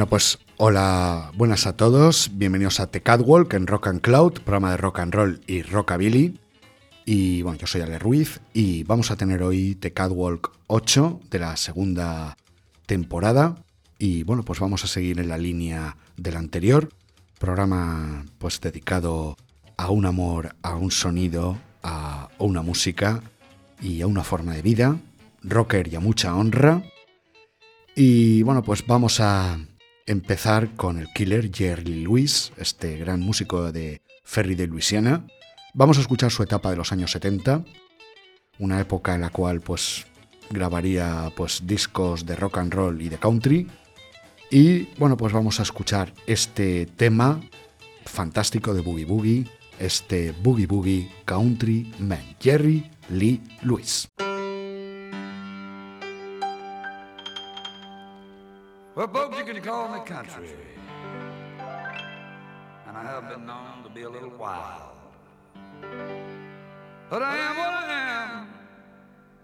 Bueno, pues hola, buenas a todos, bienvenidos a The Catwalk en Rock and Cloud, programa de rock and roll y rockabilly. Y bueno, yo soy Ale Ruiz y vamos a tener hoy The Catwalk 8 de la segunda temporada. Y bueno, pues vamos a seguir en la línea del anterior, programa pues dedicado a un amor, a un sonido, a una música y a una forma de vida, rocker y a mucha honra. Y bueno, pues vamos a empezar con el killer Jerry Lewis, este gran músico de Ferry de Luisiana. Vamos a escuchar su etapa de los años 70, una época en la cual pues grabaría pues discos de rock and roll y de country. Y bueno, pues vamos a escuchar este tema fantástico de Boogie Boogie, este Boogie Boogie Country Man, Jerry Lee Lewis. Well, folks, you can call me country. And I have been known to be a little wild. But I am what I am,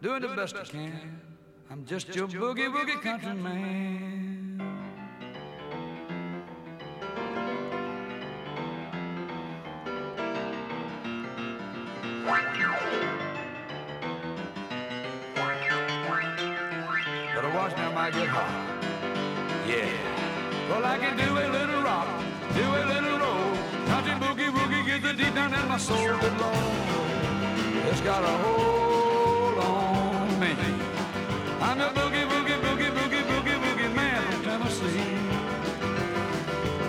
doing the best I can. I'm just your boogie boogie country man. I can do a little rock, do a little roll. Country boogie woogie gets it deep down in my soul. Good Lord, it's got a hold on me. I'm a boogie boogie boogie boogie boogie boogie man from Tennessee.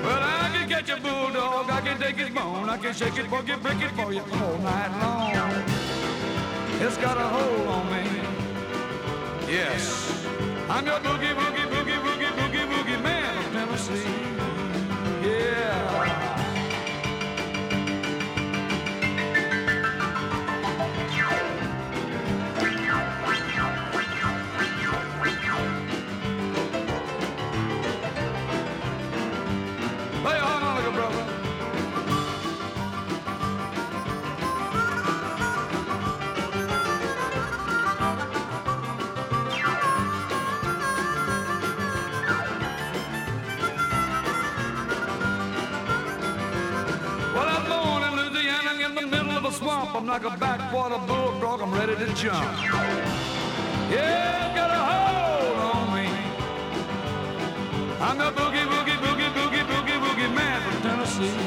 Well, I can catch a bulldog, I can take his bone, I can shake it you, break it for you all night long. It's got a hold on me. Yes. I'm your boogie, boogie, man swamp. I'm like a backwater bullfrog. I'm ready to jump. Yeah, got a hold on me. I'm the boogie, boogie, boogie, boogie, boogie, boogie man from Tennessee.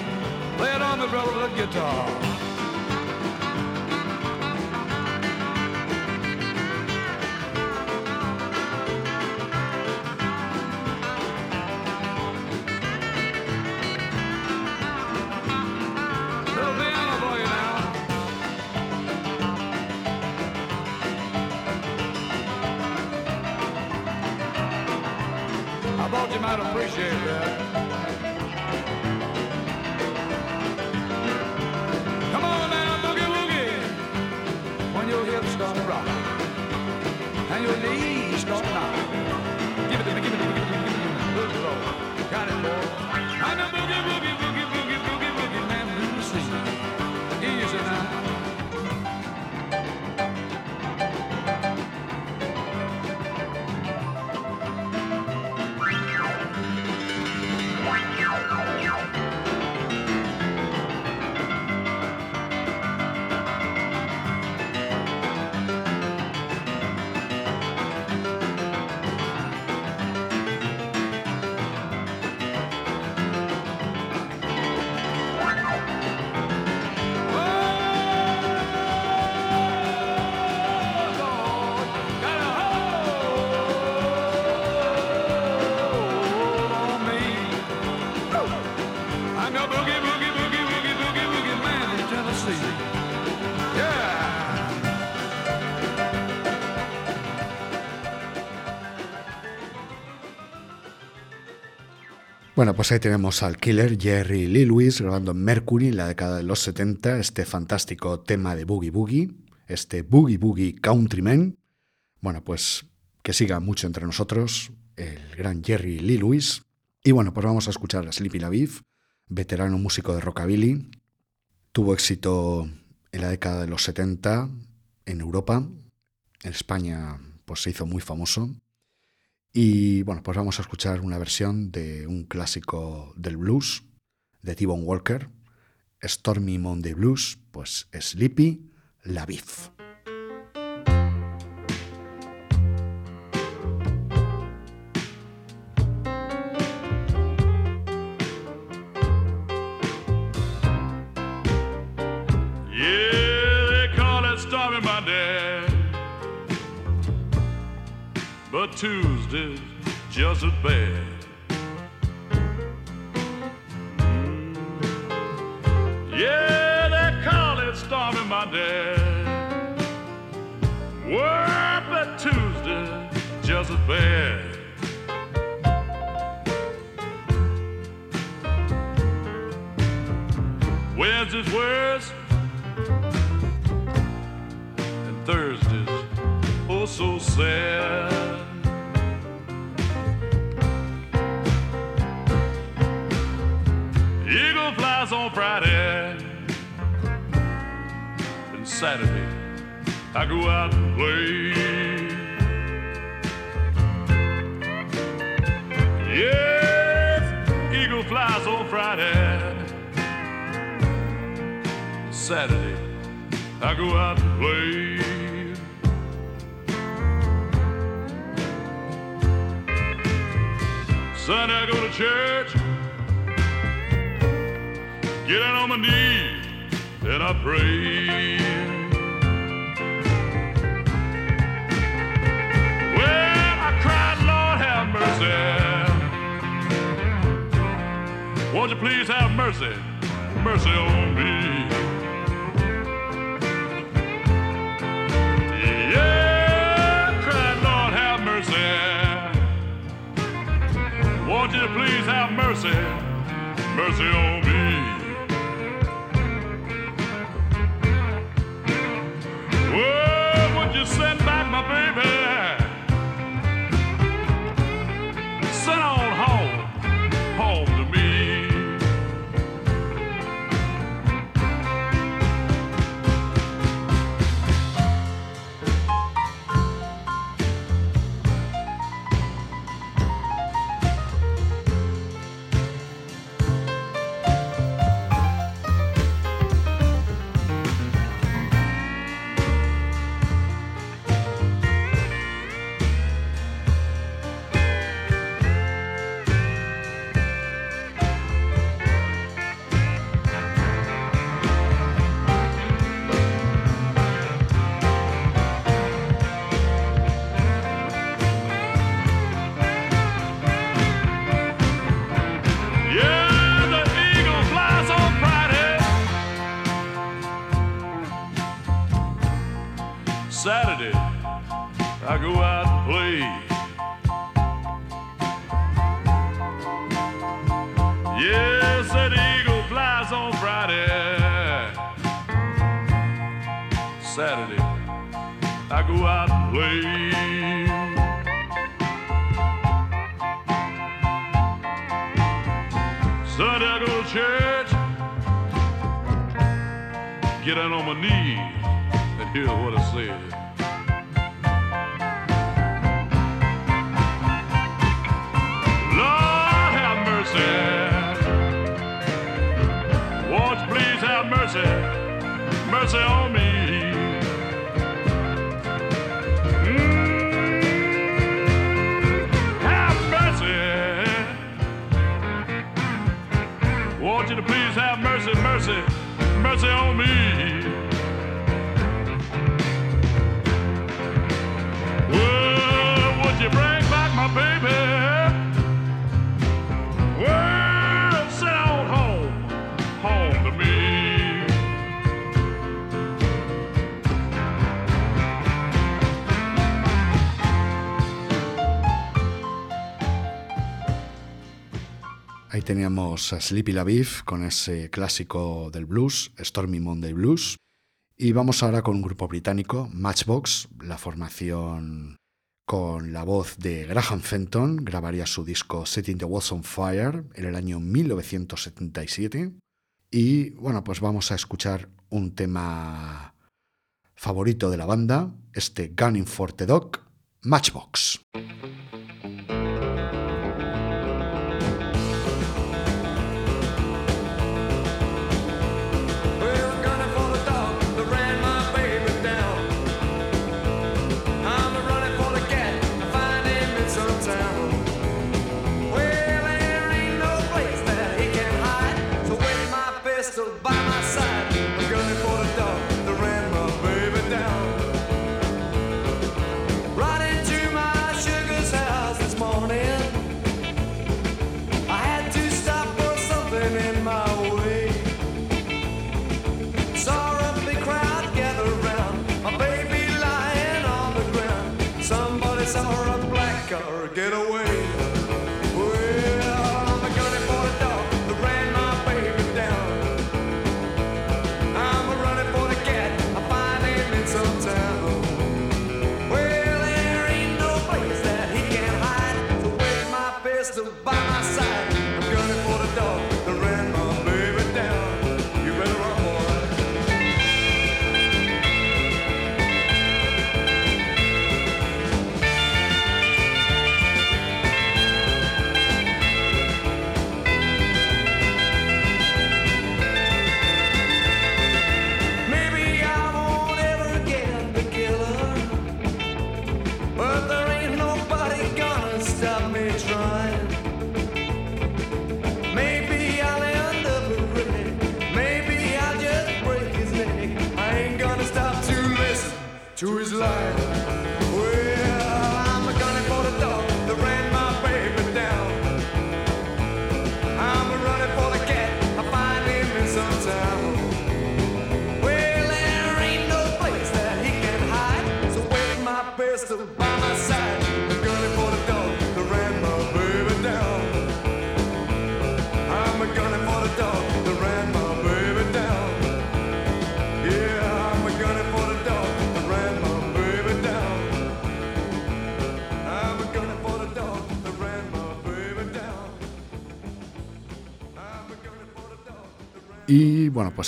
Play it on me, brother, the guitar. I thought you might appreciate that. Bueno, pues ahí tenemos al killer Jerry Lee Lewis grabando en Mercury en la década de los 70 este fantástico tema de Boogie Boogie, este Boogie Boogie Countryman. Bueno, pues que siga mucho entre nosotros el gran Jerry Lee Lewis. Y bueno, pues vamos a escuchar a Sleepy LaBeef, veterano músico de rockabilly. Tuvo éxito en la década de los 70 en Europa. En España pues se hizo muy famoso. Y bueno, pues vamos a escuchar una versión de un clásico del blues de T-Bone Walker, Stormy Monday Blues, pues Sleepy La Beef. But Tuesday's just as bad. Mm. Yeah, they call it Stormy Monday. Well, but Tuesday just as bad. Wednesday's worse. and Thursdays oh so sad. Saturday I go out and play. Yes, eagle flies on Friday, Saturday I go out and play. Sunday I go to church, get down on my knees, and I pray. Well, I cried, Lord have mercy. Won't you please have mercy, mercy on me? Yeah, I cried, Lord have mercy. Won't you please have mercy, mercy on me? Teníamos a Sleepy LaBeef con ese clásico del blues, Stormy Monday Blues. Y vamos ahora con un grupo británico, Matchbox, la formación con la voz de Graham Fenton, grabaría su disco Setting the Walls on Fire en el año 1977. Y bueno, pues vamos a escuchar un tema favorito de la banda, este Gunning for the Dog, Matchbox.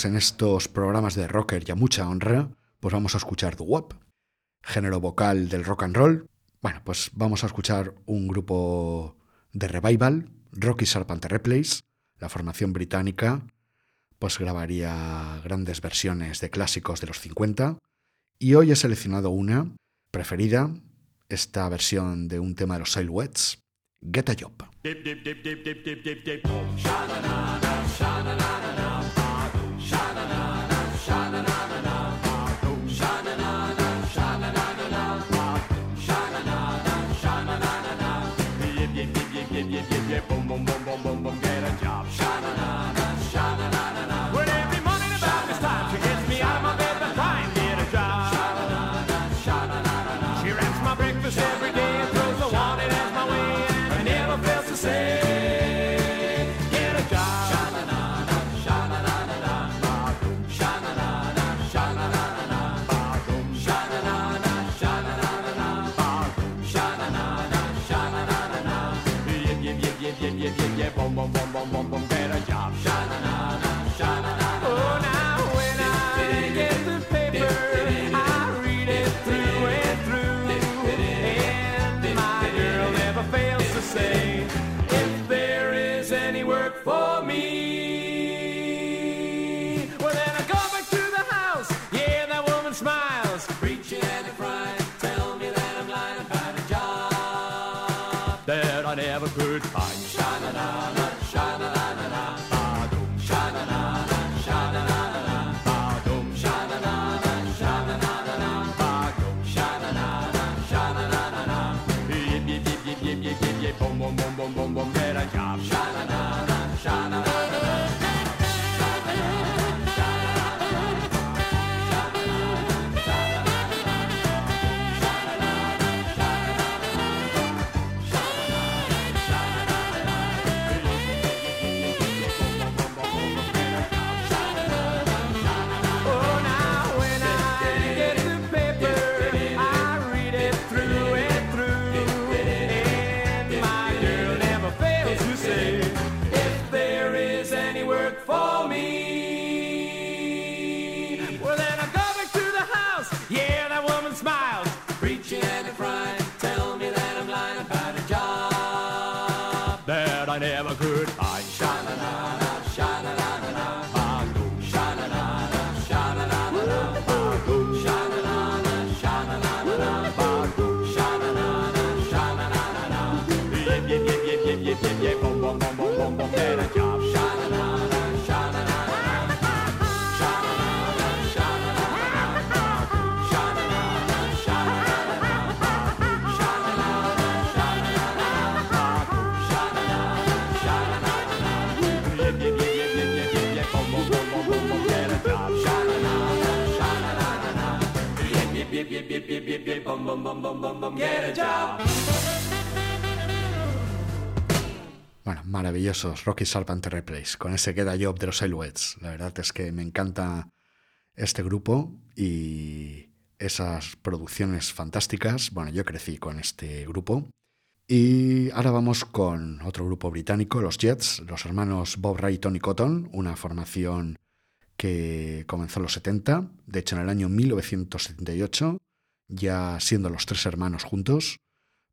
En estos programas de rocker y a mucha honra, pues vamos a escuchar doo-wop, género vocal del rock and roll. Bueno, pues vamos a escuchar un grupo de revival, Rocky Serpent Replays, la formación británica, pues grabaría grandes versiones de clásicos de los 50 y hoy he seleccionado una preferida, esta versión de un tema de los Silhouettes, Get a Job. Bum bum bum bum bum bum get a job. Bueno, maravillosos, Rocky Salvant Replays, con ese Get a Job de los Silhouettes. La verdad es que me encanta este grupo y esas producciones fantásticas. Bueno, yo crecí con este grupo. Y ahora vamos con otro grupo británico, los Jets, los hermanos Bob Ray y Tony Cotton, una formación que comenzó en los 70, de hecho en el año 1978, ya siendo los tres hermanos juntos,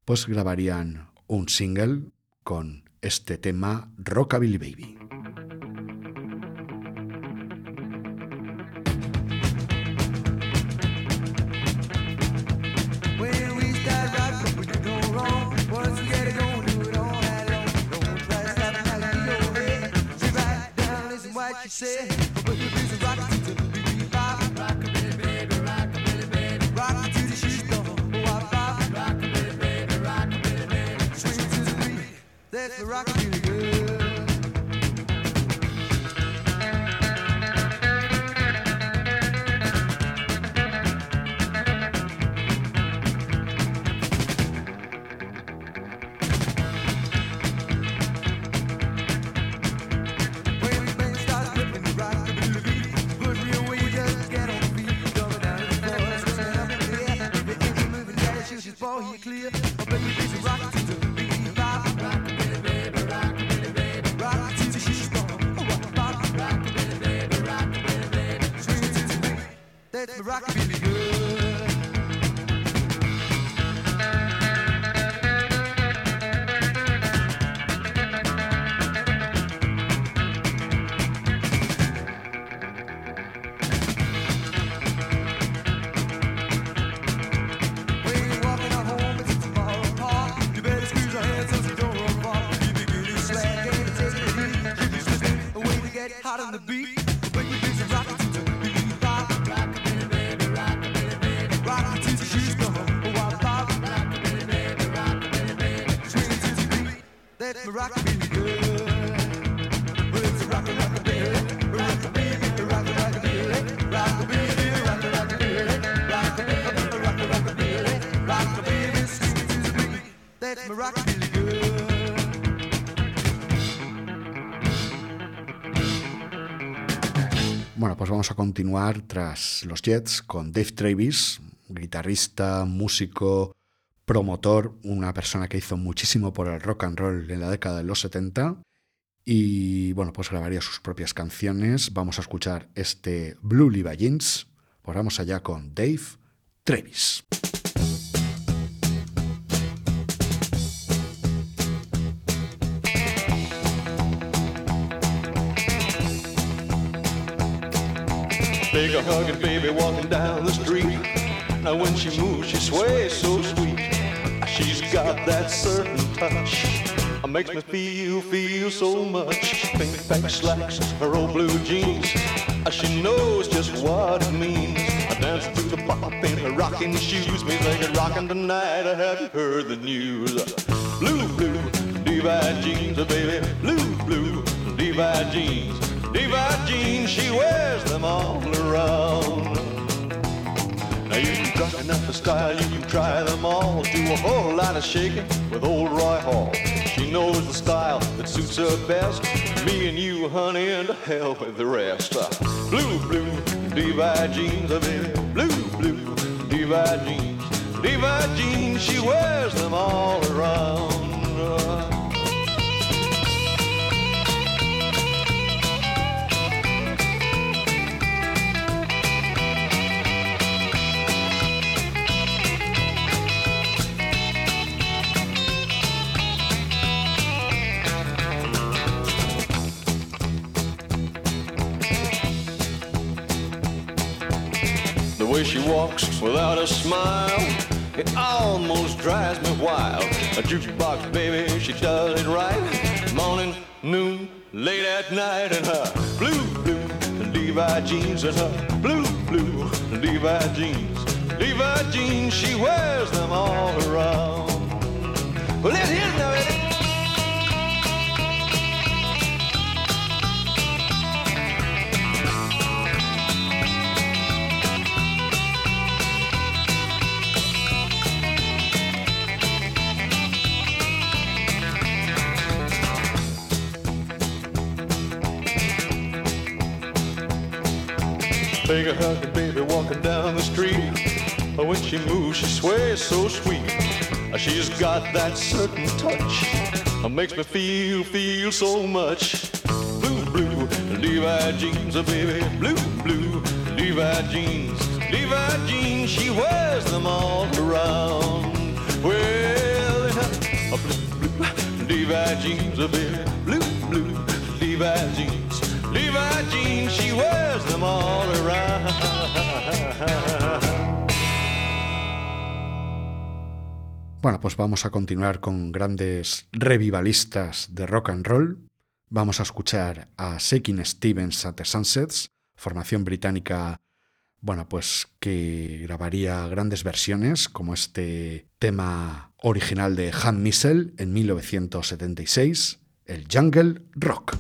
pues grabarían un single con este tema Rockabilly Baby. Beat. That's the rockabilly continuar tras los Jets con Dave Travis, guitarrista, músico, promotor, una persona que hizo muchísimo por el rock and roll en la década de los 70 y bueno, pues grabaría sus propias canciones. Vamos a escuchar este Blue Levi Jeans. Pues vamos allá con Dave Travis. Big a hugging baby walking down the street. Now when she moves, she sways so sweet. She's got that certain touch. It makes me feel, feel so much. Pink back slacks, her old blue jeans. She knows just what it means. I dance through the pop in her rocking shoes. Me thinking rocking tonight. Have you heard the news? Blue, blue, Levi jeans, baby. Blue, blue, Levi jeans. Levi jeans, she wears them all around. Now you can try out the style, you can try them all. Do a whole lot of shaking with old Roy Hall. She knows the style that suits her best. Me and you, honey, and hell with the rest. Uh, blue, blue, Levi jeans, uh, baby. Blue, blue, Levi jeans. Levi jeans, she wears them all around. Way she walks without a smile, it almost drives me wild. A jukebox baby, she does it right. Morning, noon, late at night, and her blue, blue Levi jeans and her blue, blue Levi jeans. Levi jeans, she wears them all around. Well, it now, Take a hug, baby, walking down the street. When she moves, she sways so sweet. Uh, she's got that certain touch. Uh, makes me feel, feel so much. Blue, blue, Levi jeans, uh, baby. Blue, blue, Levi jeans. Levi jeans, she wears them all around. Well, blue, blue, Levi jeans, baby. Blue, blue, Levi jeans. She them all around. Bueno, pues vamos a continuar con grandes revivalistas de rock and roll. Vamos a escuchar a Shaking Stevens at the Sunsets, formación británica, bueno, pues que grabaría grandes versiones como este tema original de Han Missel en 1976, el Jungle Rock.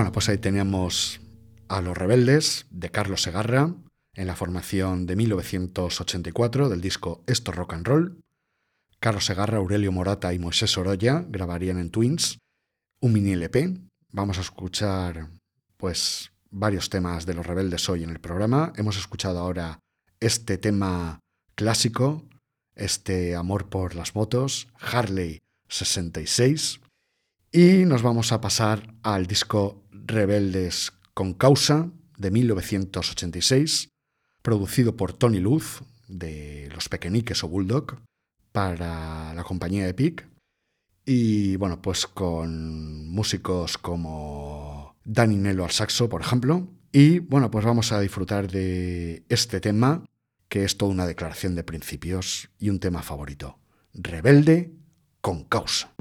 Bueno, pues ahí teníamos a Los Rebeldes de Carlos Segarra en la formación de 1984 del disco Esto Rock and Roll. Carlos Segarra, Aurelio Morata y Moisés Oroya grabarían en Twins un mini LP. Vamos a escuchar pues varios temas de Los Rebeldes hoy en el programa. Hemos escuchado ahora este tema clásico, este amor por las motos, Harley 66. Y nos vamos a pasar al disco Rebeldes con Causa de 1986, producido por Tony Luz de Los Pequeñiques o Bulldog para la compañía Epic. Y bueno, pues con músicos como Danny Nello al saxo, por ejemplo. Y bueno, pues vamos a disfrutar de este tema, que es toda una declaración de principios y un tema favorito. Rebelde con causa.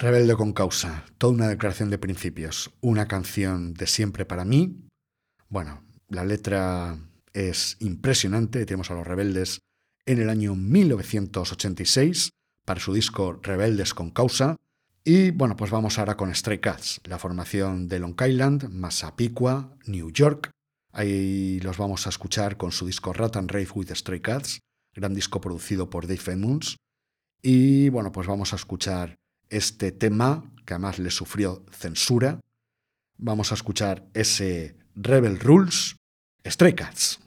Rebelde con causa, toda una declaración de principios, una canción de siempre para mí. Bueno, la letra es impresionante, tenemos a los rebeldes en el año 1986 para su disco Rebeldes con causa. Y bueno, pues vamos ahora con Stray Cats, la formación de Long Island, Massapequa, New York. Ahí los vamos a escuchar con su disco Rat and Rave with Stray Cats, gran disco producido por Dave Edmunds. Y bueno, pues vamos a escuchar este tema, que además le sufrió censura. Vamos a escuchar ese Rebel Rules, Stray Cats.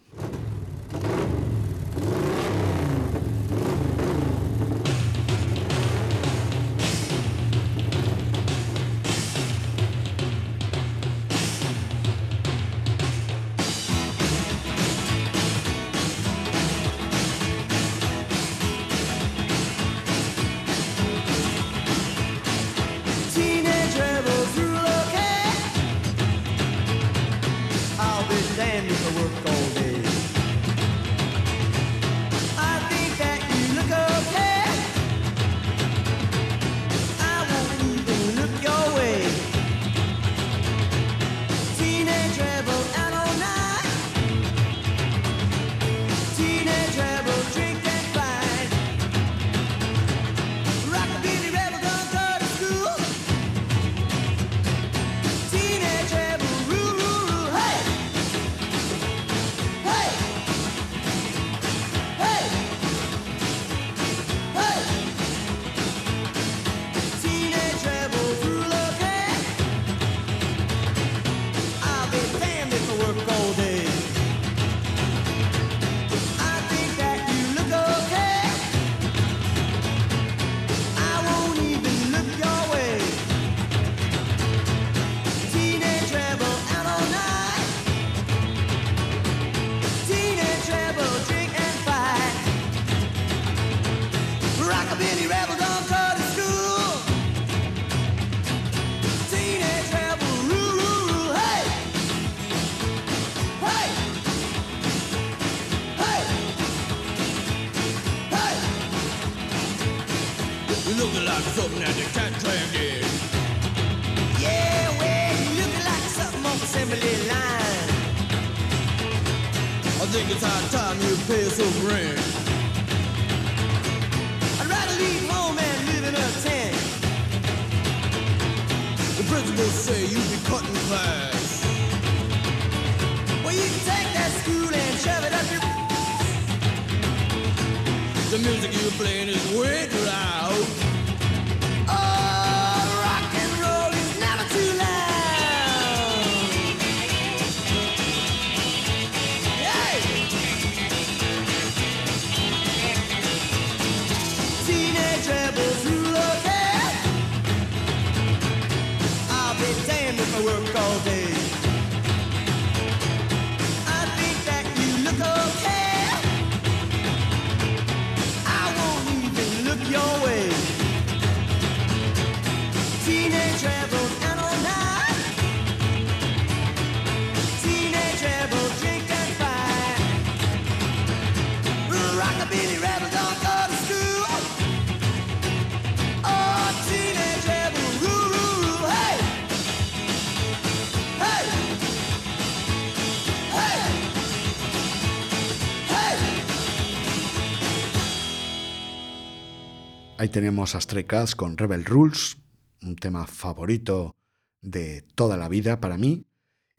Ahí tenemos a Stray Cats con Rebel Rules, un tema favorito de toda la vida para mí.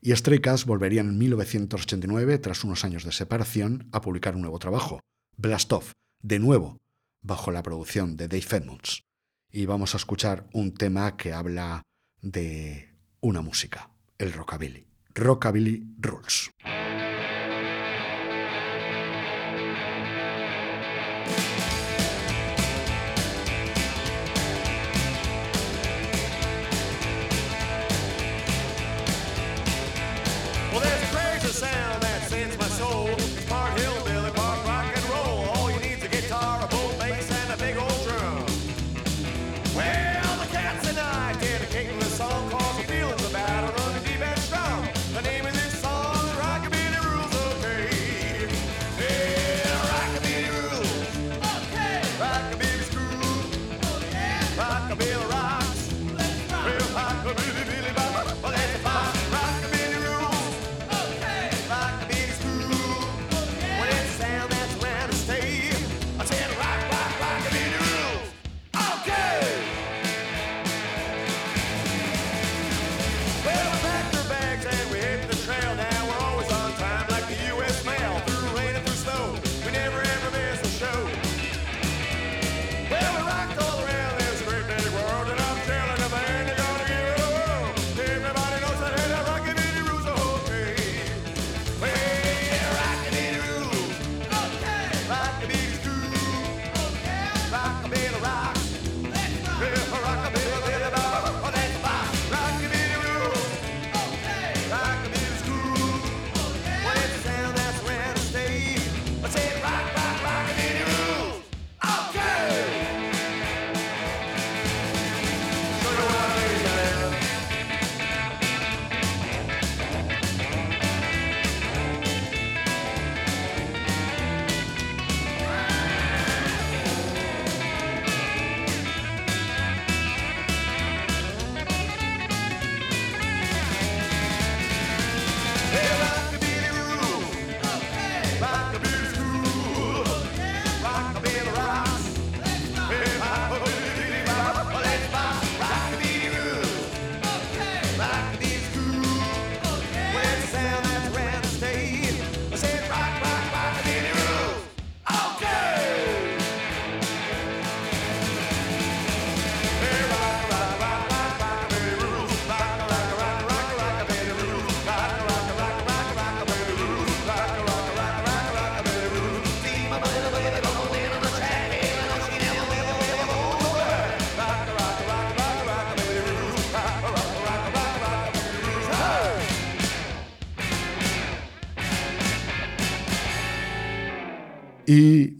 Y Stray Cats volverían en 1989, tras unos años de separación, a publicar un nuevo trabajo, Blast Off, de nuevo, bajo la producción de Dave Edmonds. Y vamos a escuchar un tema que habla de una música, el rockabilly. Rockabilly Rules.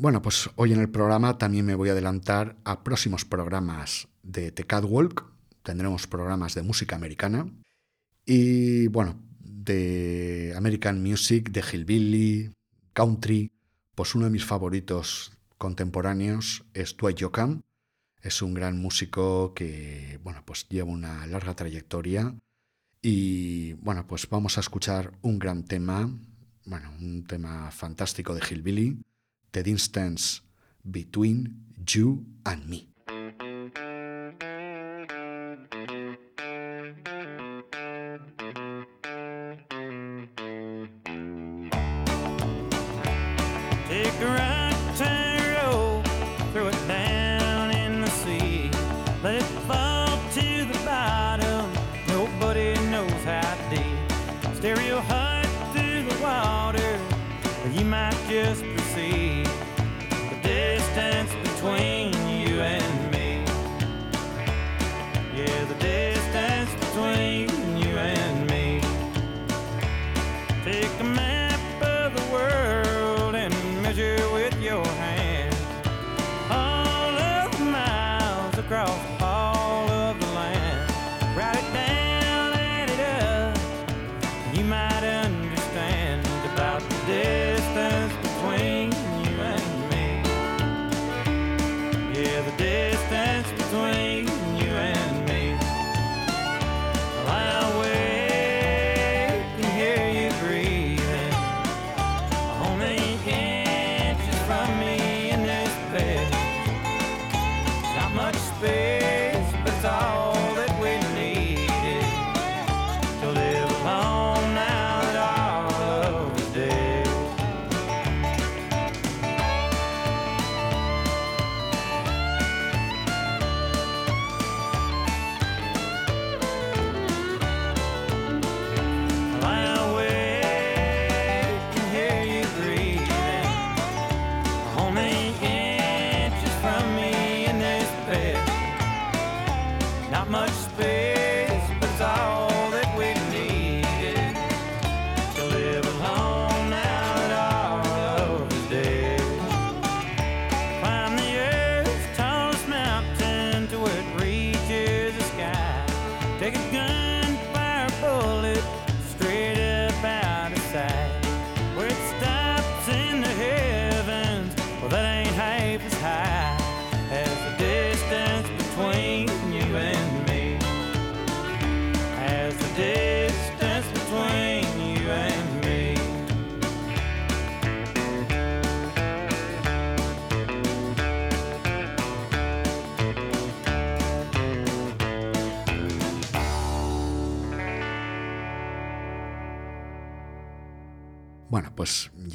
Bueno, pues hoy en el programa también me voy a adelantar a próximos programas de The Catwalk. Tendremos programas de música americana y bueno, de American Music, de Hillbilly, Country. Pues uno de mis favoritos contemporáneos es Dwight Yoakam. Es un gran músico que, bueno, pues lleva una larga trayectoria. Y bueno, pues vamos a escuchar un gran tema, bueno, un tema fantástico de Hillbilly, The Distance Between You and Me.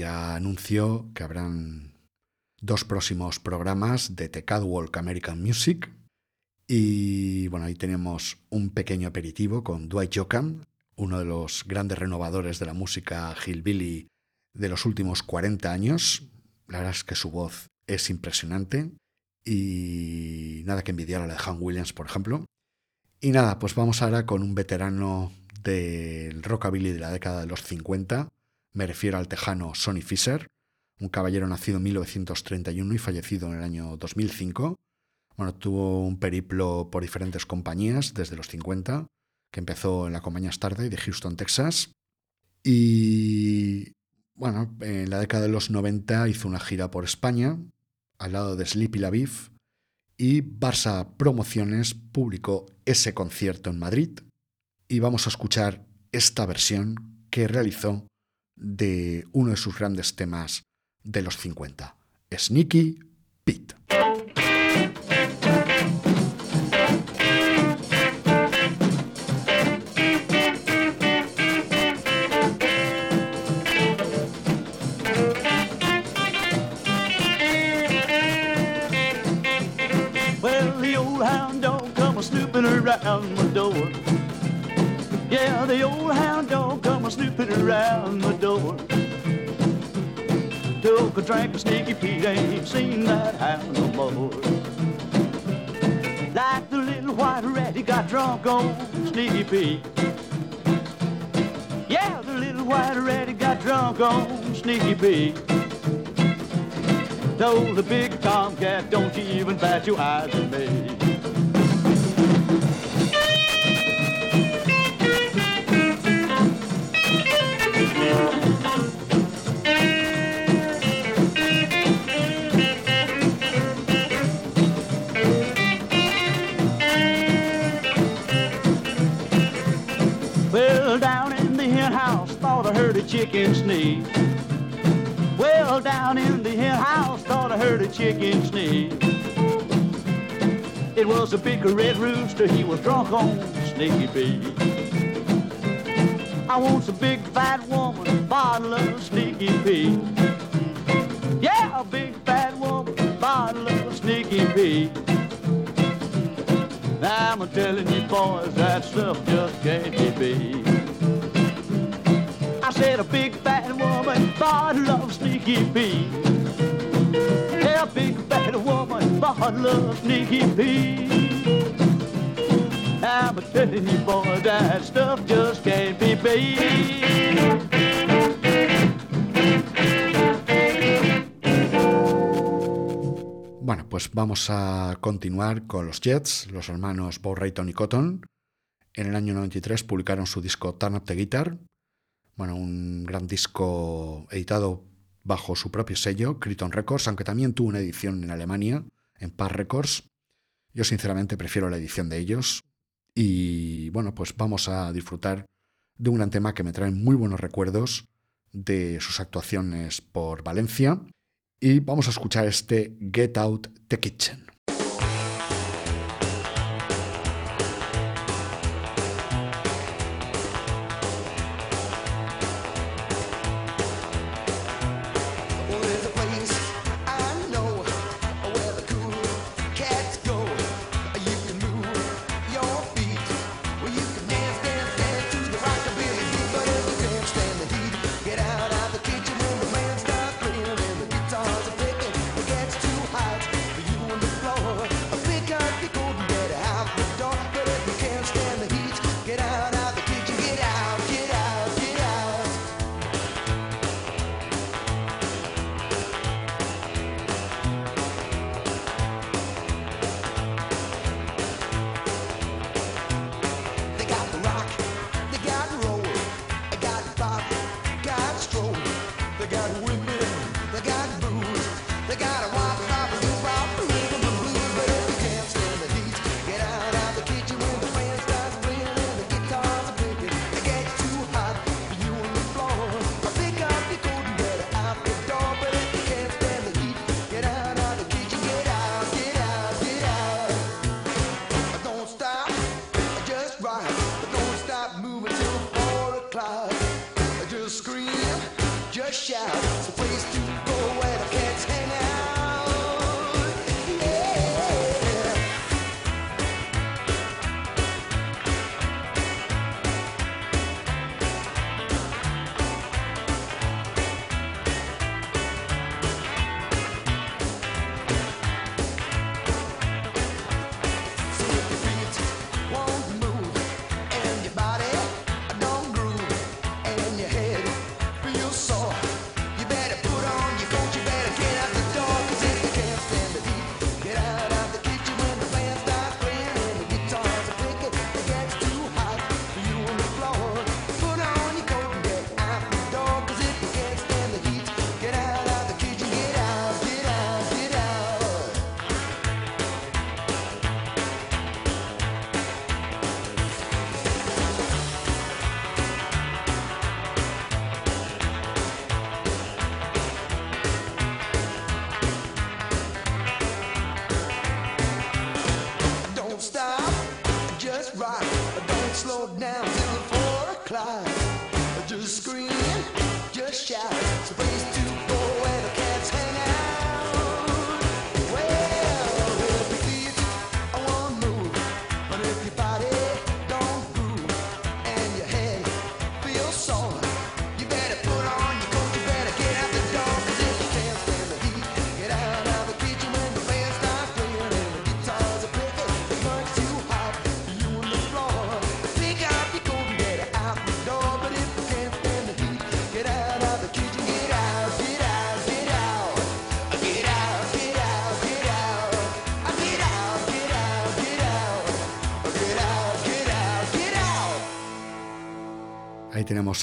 Ya anunció que habrán dos próximos programas de The Catwalk American Music. Y bueno, ahí tenemos un pequeño aperitivo con Dwight Yoakam, uno de los grandes renovadores de la música hillbilly de los últimos 40 años. La verdad es que su voz es impresionante y nada que envidiar a la de Han Williams, por ejemplo. Y nada, pues vamos ahora con un veterano del rockabilly de la década de los 50. Me refiero al tejano Sonny Fisher, un caballero nacido en 1931 y fallecido en el año 2005. Bueno, tuvo un periplo por diferentes compañías desde los 50, que empezó en la compañía Starday de Houston, Texas. Y bueno, en la década de los 90 hizo una gira por España, al lado de Sleepy La y Barça Promociones publicó ese concierto en Madrid. Y vamos a escuchar esta versión que realizó de uno de sus grandes temas de los 50, Sneaky Pete. Well, the old hound come a around my door. Yeah, the old hound dog come a snooping around the door. Took a drink of Sneaky Pete, ain't seen that hound no more. Like the little white rat he got drunk on Sneaky Pete. Yeah, the little white rat he got drunk on Sneaky Pete. Told the big tomcat, don't you even bat your eyes at me. I heard a chicken sneeze. Well, down in the hen house, thought I heard a chicken sneeze. It was a big red rooster, he was drunk on Sneaky pee. I want a big fat woman, bottle of Sneaky pee. Yeah, a big fat woman, bottle of Sneaky Pete. I'm telling you boys, that stuff just can't be beat. I said a big fat woman by love sneaky Pete. Yeah, big fat woman by love sneaky Pete. I'm telling you, boy, that stuff just can't be beat. Bueno, pues vamos a continuar con los Jets, los hermanos Bob Rayton y Cotton. En el año 93 publicaron su disco Turn Up the Guitar, bueno, un gran disco editado bajo su propio sello, Criton Records, aunque también tuvo una edición en Alemania, en Par Records. Yo sinceramente prefiero la edición de ellos. Y bueno, pues vamos a disfrutar de un gran tema que me trae muy buenos recuerdos de sus actuaciones por Valencia. Y vamos a escuchar este Get Out the Kitchen.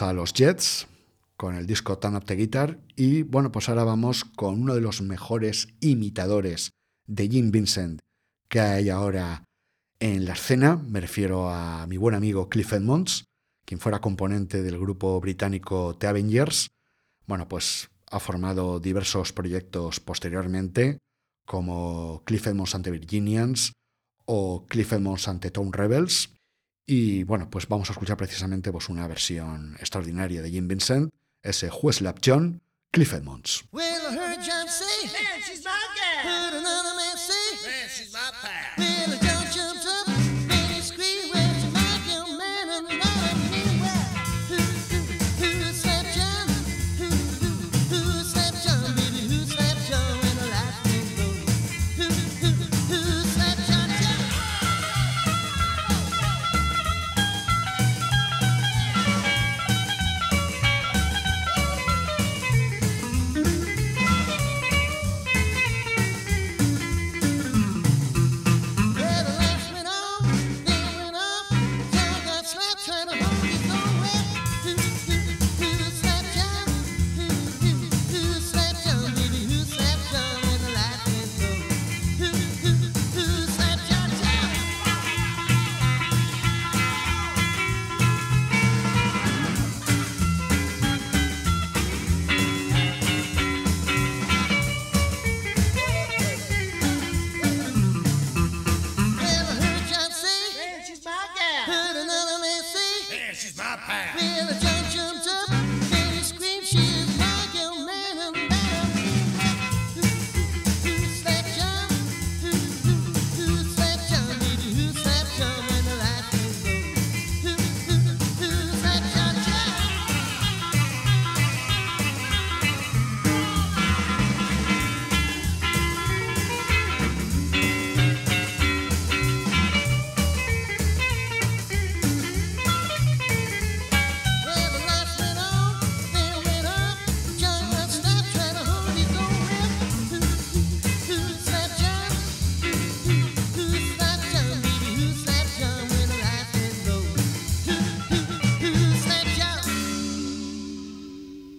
A los Jets con el disco Turn Up the Guitar y bueno, pues ahora vamos con uno de los mejores imitadores de Jim Vincent que hay ahora en la escena, me refiero a mi buen amigo Cliff Edmonds, quien fuera componente del grupo británico The Avengers. Bueno, pues ha formado diversos proyectos posteriormente, como Cliff Edmonds ante Virginians o Cliff Edmonds ante Tone Rebels. Y bueno, pues vamos a escuchar precisamente pues, una versión extraordinaria de Jim Vincent, ese Juez John, Cliff Edmonds.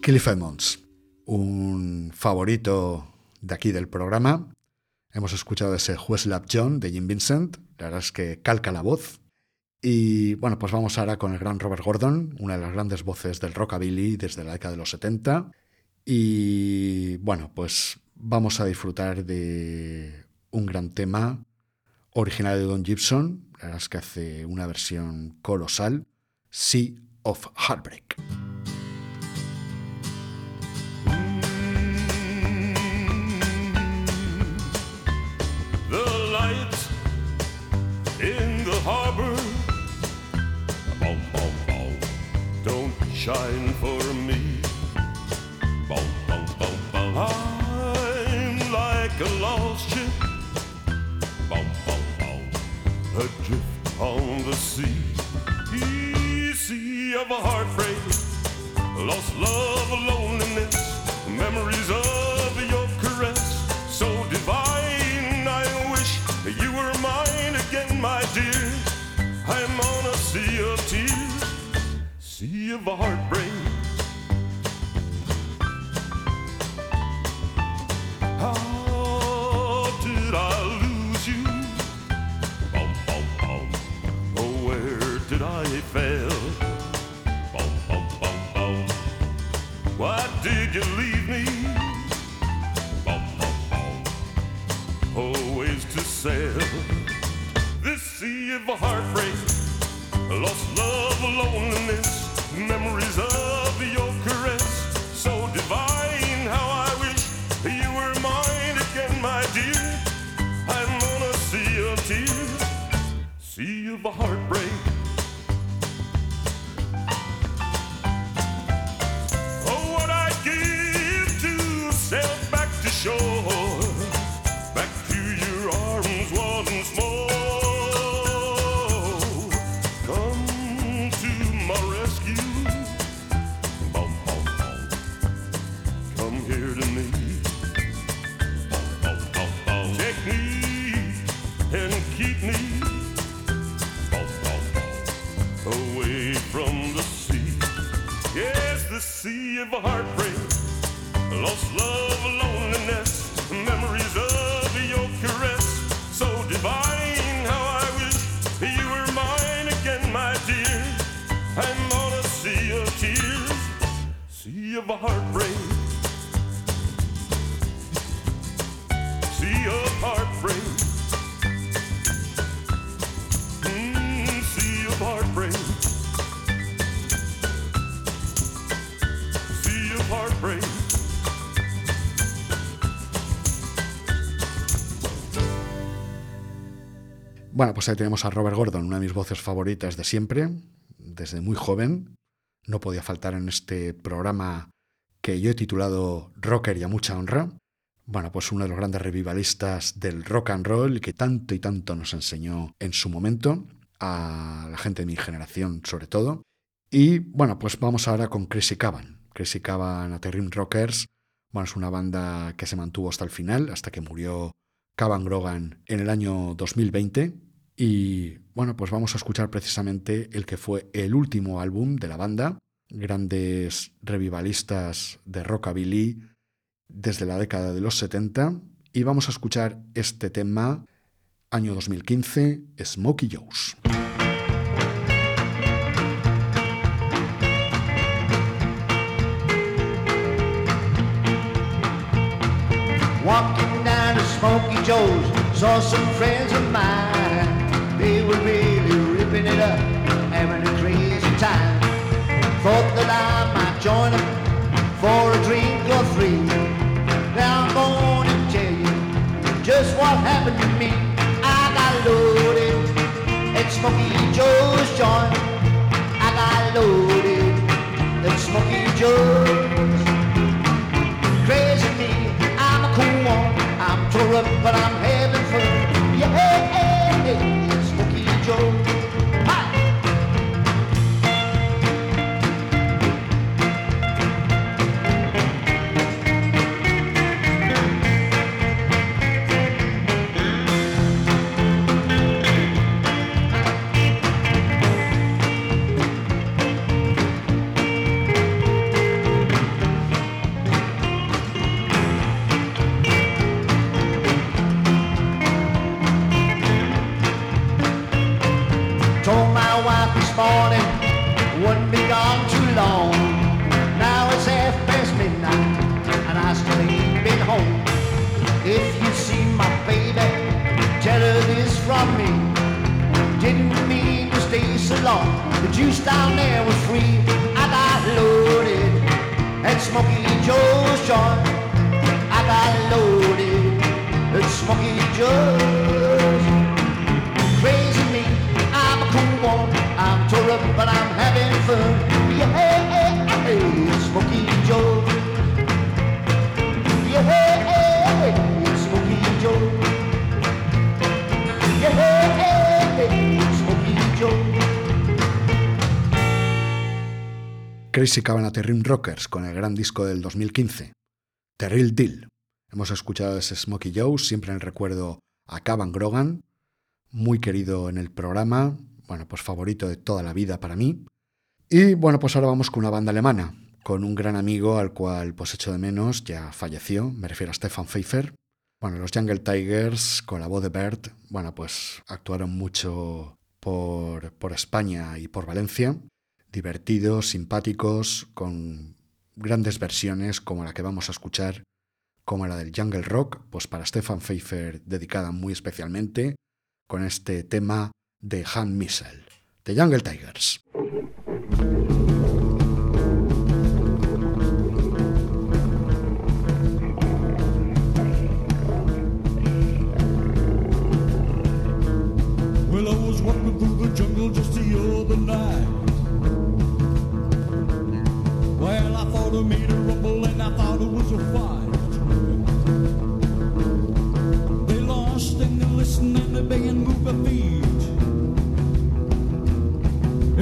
Cliff Edmonds, un favorito de aquí del programa. Hemos escuchado ese Juez Lap John de Jim Vincent, la verdad es que calca la voz. Y bueno, pues vamos ahora con el gran Robert Gordon, una de las grandes voces del rockabilly desde la década de los 70. Y bueno, pues vamos a disfrutar de un gran tema original de Don Gibson, la verdad es que hace una versión colosal, Sea of Heartbreak. Shine for me. Boom, boom, boom, boom. I'm like a lost ship. Boom, boom, boom, adrift on the sea. Sea of a heartbreak, lost love, loneliness, memories of of a heartbreak. How did I lose you? Boom, boom, boom. Oh, where did I fail? Why did you leave me? Boom, boom. Always to sail this sea of a heartbreak, lost love, loneliness, memories of your caress, so divine. How I wish you were mine again, my dear. I'm on a sea of tears, sea of heartbreak. Tenemos a Robert Gordon, una de mis voces favoritas de siempre, desde muy joven. No podía faltar en este programa que yo he titulado Rocker y a mucha honra. Bueno, pues uno de los grandes revivalistas del rock and roll que tanto y tanto nos enseñó en su momento, a la gente de mi generación sobre todo. Y bueno, pues vamos ahora con Chrissy Cavan. Chrissy Cavan a Rockers. Bueno, es una banda que se mantuvo hasta el final, hasta que murió Cavan Grogan en el año 2020. Y bueno, pues vamos a escuchar precisamente el que fue el último álbum de la banda. Grandes revivalistas de rockabilly desde la década de los 70. Y vamos a escuchar este tema, año 2015, Smokey Joe's. Walking down to Smoky Joe's, saw some friends of mine. Really ripping it up, having a crazy time. Thought that I might join them for a drink or three. Now I'm gonna tell you just what happened to me. I got loaded at Smoky Joe's joint. The Rim Rockers con el gran disco del 2015, The Real Deal. Hemos escuchado ese Smokey Joe, siempre en el recuerdo a Cavan Grogan, muy querido en el programa, bueno, pues favorito de toda la vida para mí. Y bueno, pues ahora vamos con una banda alemana, con un gran amigo al cual pues echo de menos, ya falleció, me refiero a Stefan Pfeiffer. Bueno, los Jungle Tigers, con la voz de Bert, bueno, pues actuaron mucho por, por España y por Valencia, divertidos, simpáticos, con grandes versiones como la que vamos a escuchar, como la del Jungle Rock, pues para Stefan Pfeiffer dedicada muy especialmente, con este tema de Han Missel, de Jungle Tigers. Thought made a rumble and I thought it was a fight. They lost and they listened and they began move their feet.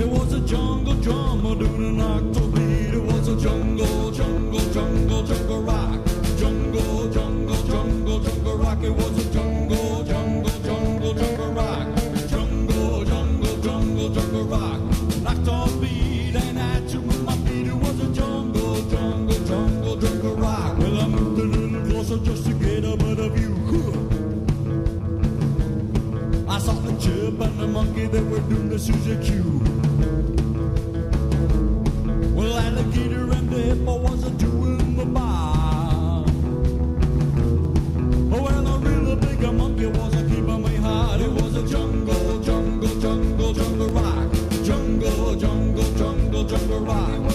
It was a jungle drama doing an octobeat. It was a jungle, jungle, jungle, jungle rock. Jungle, jungle, jungle, jungle rock. It was a jungle, jungle, jungle, jungle rock. Jungle, jungle, jungle, jungle rock. Knocked off chip and the monkey that were doing the Suzy Q. Well, alligator and the hippo was a doing the bar. Oh, well, a real big monkey was a keeping me hard. It was a jungle, jungle, jungle, jungle rock. Jungle, jungle, jungle, jungle rock.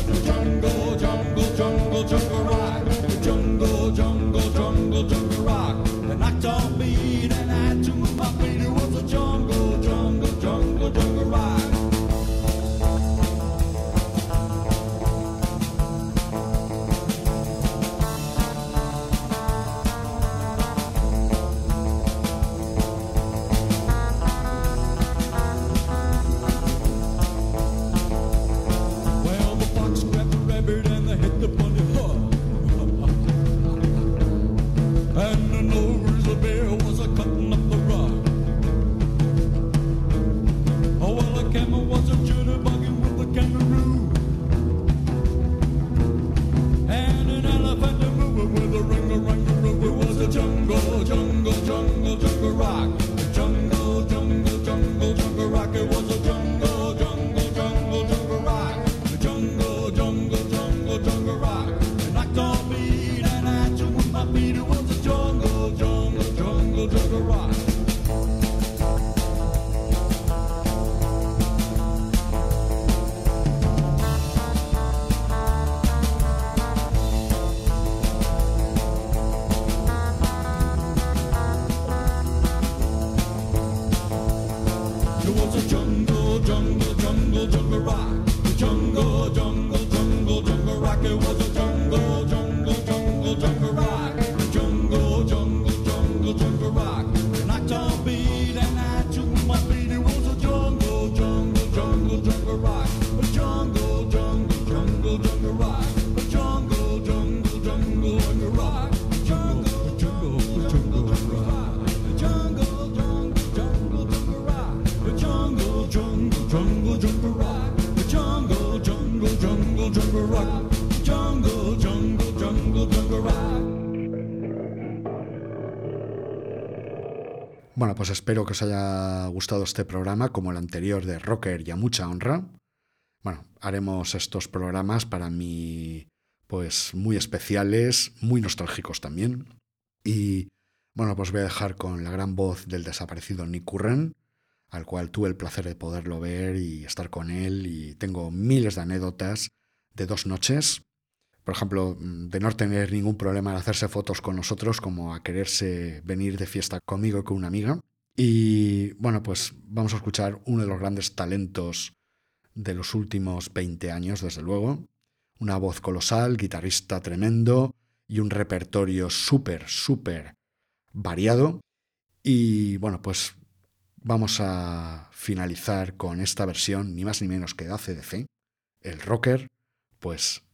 Bueno, pues espero que os haya gustado este programa como el anterior de Rocker y a mucha honra. Bueno, haremos estos programas para mí pues muy especiales, muy nostálgicos también. Y bueno, pues voy a dejar con la gran voz del desaparecido Nick Curran, al cual tuve el placer de poderlo ver y estar con él y tengo miles de anécdotas de dos noches. Por ejemplo, de no tener ningún problema en hacerse fotos con nosotros, como a quererse venir de fiesta conmigo y con una amiga. Y bueno, pues vamos a escuchar uno de los grandes talentos de los últimos 20 años, desde luego. Una voz colosal, guitarrista tremendo y un repertorio súper, súper variado. Y bueno, pues vamos a finalizar con esta versión, ni más ni menos que de ACDC, el rocker. Pues